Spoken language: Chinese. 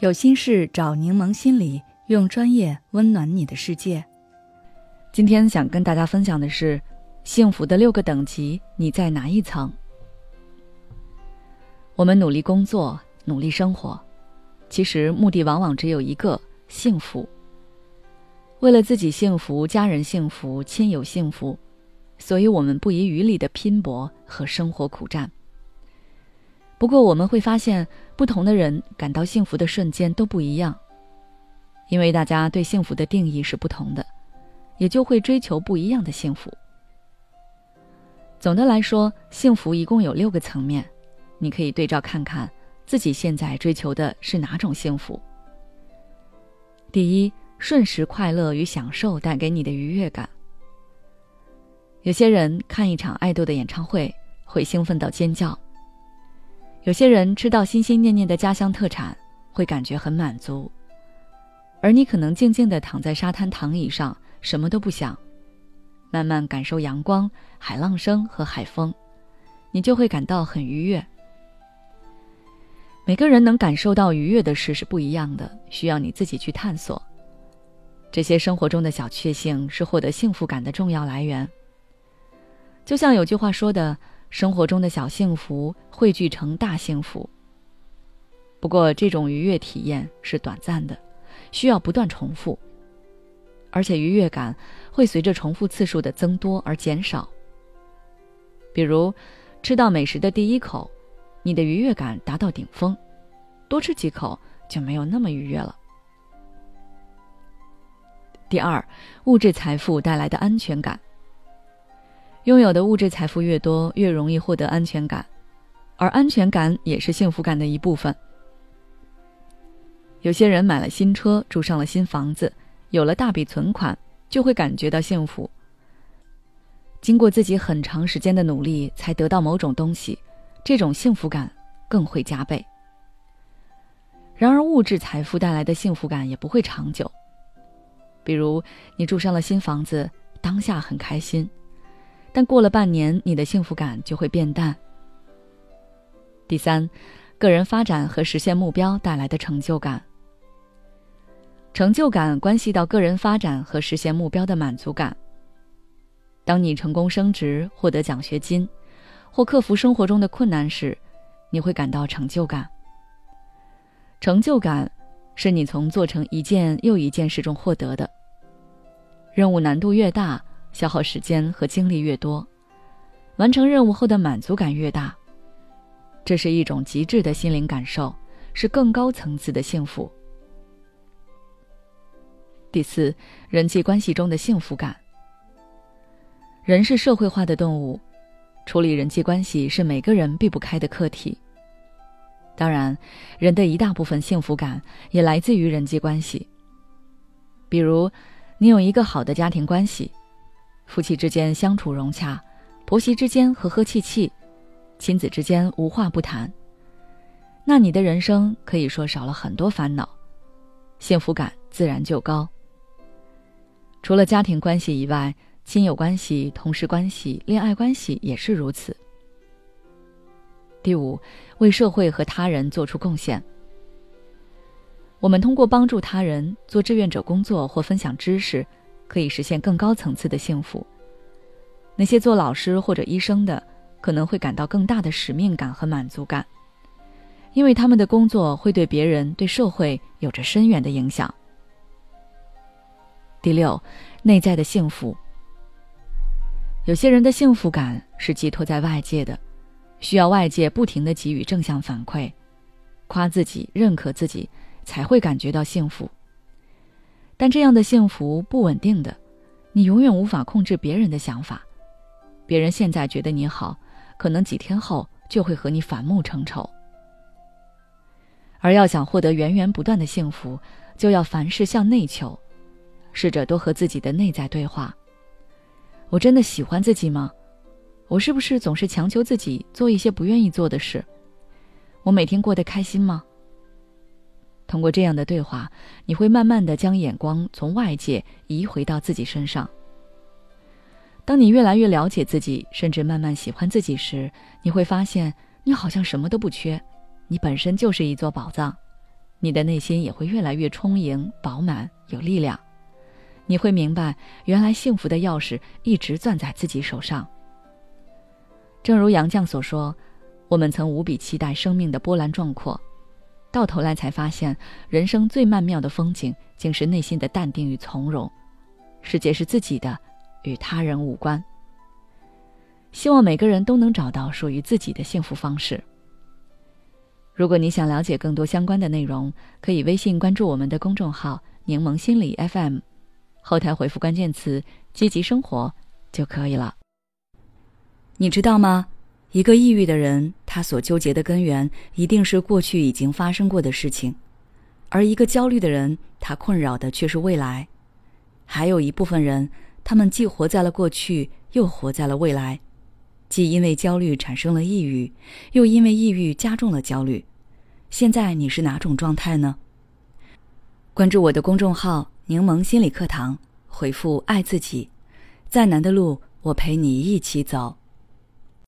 有心事找柠檬心理，用专业温暖你的世界。今天想跟大家分享的是，幸福的六个等级，你在哪一层？我们努力工作，努力生活，其实目的往往只有一个：幸福。为了自己幸福、家人幸福、亲友幸福，所以我们不遗余力的拼搏和生活苦战。不过我们会发现，不同的人感到幸福的瞬间都不一样，因为大家对幸福的定义是不同的，也就会追求不一样的幸福。总的来说，幸福一共有六个层面，你可以对照看看自己现在追求的是哪种幸福。第一，瞬时快乐与享受带给你的愉悦感。有些人看一场爱豆的演唱会会兴奋到尖叫。有些人吃到心心念念的家乡特产，会感觉很满足，而你可能静静地躺在沙滩躺椅上，什么都不想，慢慢感受阳光、海浪声和海风，你就会感到很愉悦。每个人能感受到愉悦的事是不一样的，需要你自己去探索。这些生活中的小确幸是获得幸福感的重要来源。就像有句话说的。生活中的小幸福汇聚成大幸福。不过，这种愉悦体验是短暂的，需要不断重复，而且愉悦感会随着重复次数的增多而减少。比如，吃到美食的第一口，你的愉悦感达到顶峰，多吃几口就没有那么愉悦了。第二，物质财富带来的安全感。拥有的物质财富越多，越容易获得安全感，而安全感也是幸福感的一部分。有些人买了新车，住上了新房子，有了大笔存款，就会感觉到幸福。经过自己很长时间的努力才得到某种东西，这种幸福感更会加倍。然而，物质财富带来的幸福感也不会长久。比如，你住上了新房子，当下很开心。但过了半年，你的幸福感就会变淡。第三，个人发展和实现目标带来的成就感。成就感关系到个人发展和实现目标的满足感。当你成功升职、获得奖学金，或克服生活中的困难时，你会感到成就感。成就感是你从做成一件又一件事中获得的。任务难度越大。消耗时间和精力越多，完成任务后的满足感越大。这是一种极致的心灵感受，是更高层次的幸福。第四，人际关系中的幸福感。人是社会化的动物，处理人际关系是每个人避不开的课题。当然，人的一大部分幸福感也来自于人际关系。比如，你有一个好的家庭关系。夫妻之间相处融洽，婆媳之间和和气气，亲子之间无话不谈。那你的人生可以说少了很多烦恼，幸福感自然就高。除了家庭关系以外，亲友关系、同事关系、恋爱关系也是如此。第五，为社会和他人做出贡献。我们通过帮助他人、做志愿者工作或分享知识。可以实现更高层次的幸福。那些做老师或者医生的，可能会感到更大的使命感和满足感，因为他们的工作会对别人、对社会有着深远的影响。第六，内在的幸福。有些人的幸福感是寄托在外界的，需要外界不停的给予正向反馈，夸自己、认可自己，才会感觉到幸福。但这样的幸福不稳定的，你永远无法控制别人的想法。别人现在觉得你好，可能几天后就会和你反目成仇。而要想获得源源不断的幸福，就要凡事向内求，试着多和自己的内在对话。我真的喜欢自己吗？我是不是总是强求自己做一些不愿意做的事？我每天过得开心吗？通过这样的对话，你会慢慢的将眼光从外界移回到自己身上。当你越来越了解自己，甚至慢慢喜欢自己时，你会发现你好像什么都不缺，你本身就是一座宝藏，你的内心也会越来越充盈、饱满、有力量。你会明白，原来幸福的钥匙一直攥在自己手上。正如杨绛所说：“我们曾无比期待生命的波澜壮阔，到头来才发现，人生最曼妙的风景，竟是内心的淡定与从容。世界是自己的，与他人无关。”希望每个人都能找到属于自己的幸福方式。如果你想了解更多相关的内容，可以微信关注我们的公众号“柠檬心理 FM”。后台回复关键词“积极生活”就可以了。你知道吗？一个抑郁的人，他所纠结的根源一定是过去已经发生过的事情；而一个焦虑的人，他困扰的却是未来。还有一部分人，他们既活在了过去，又活在了未来，既因为焦虑产生了抑郁，又因为抑郁加重了焦虑。现在你是哪种状态呢？关注我的公众号。柠檬心理课堂，回复“爱自己”，再难的路，我陪你一起走。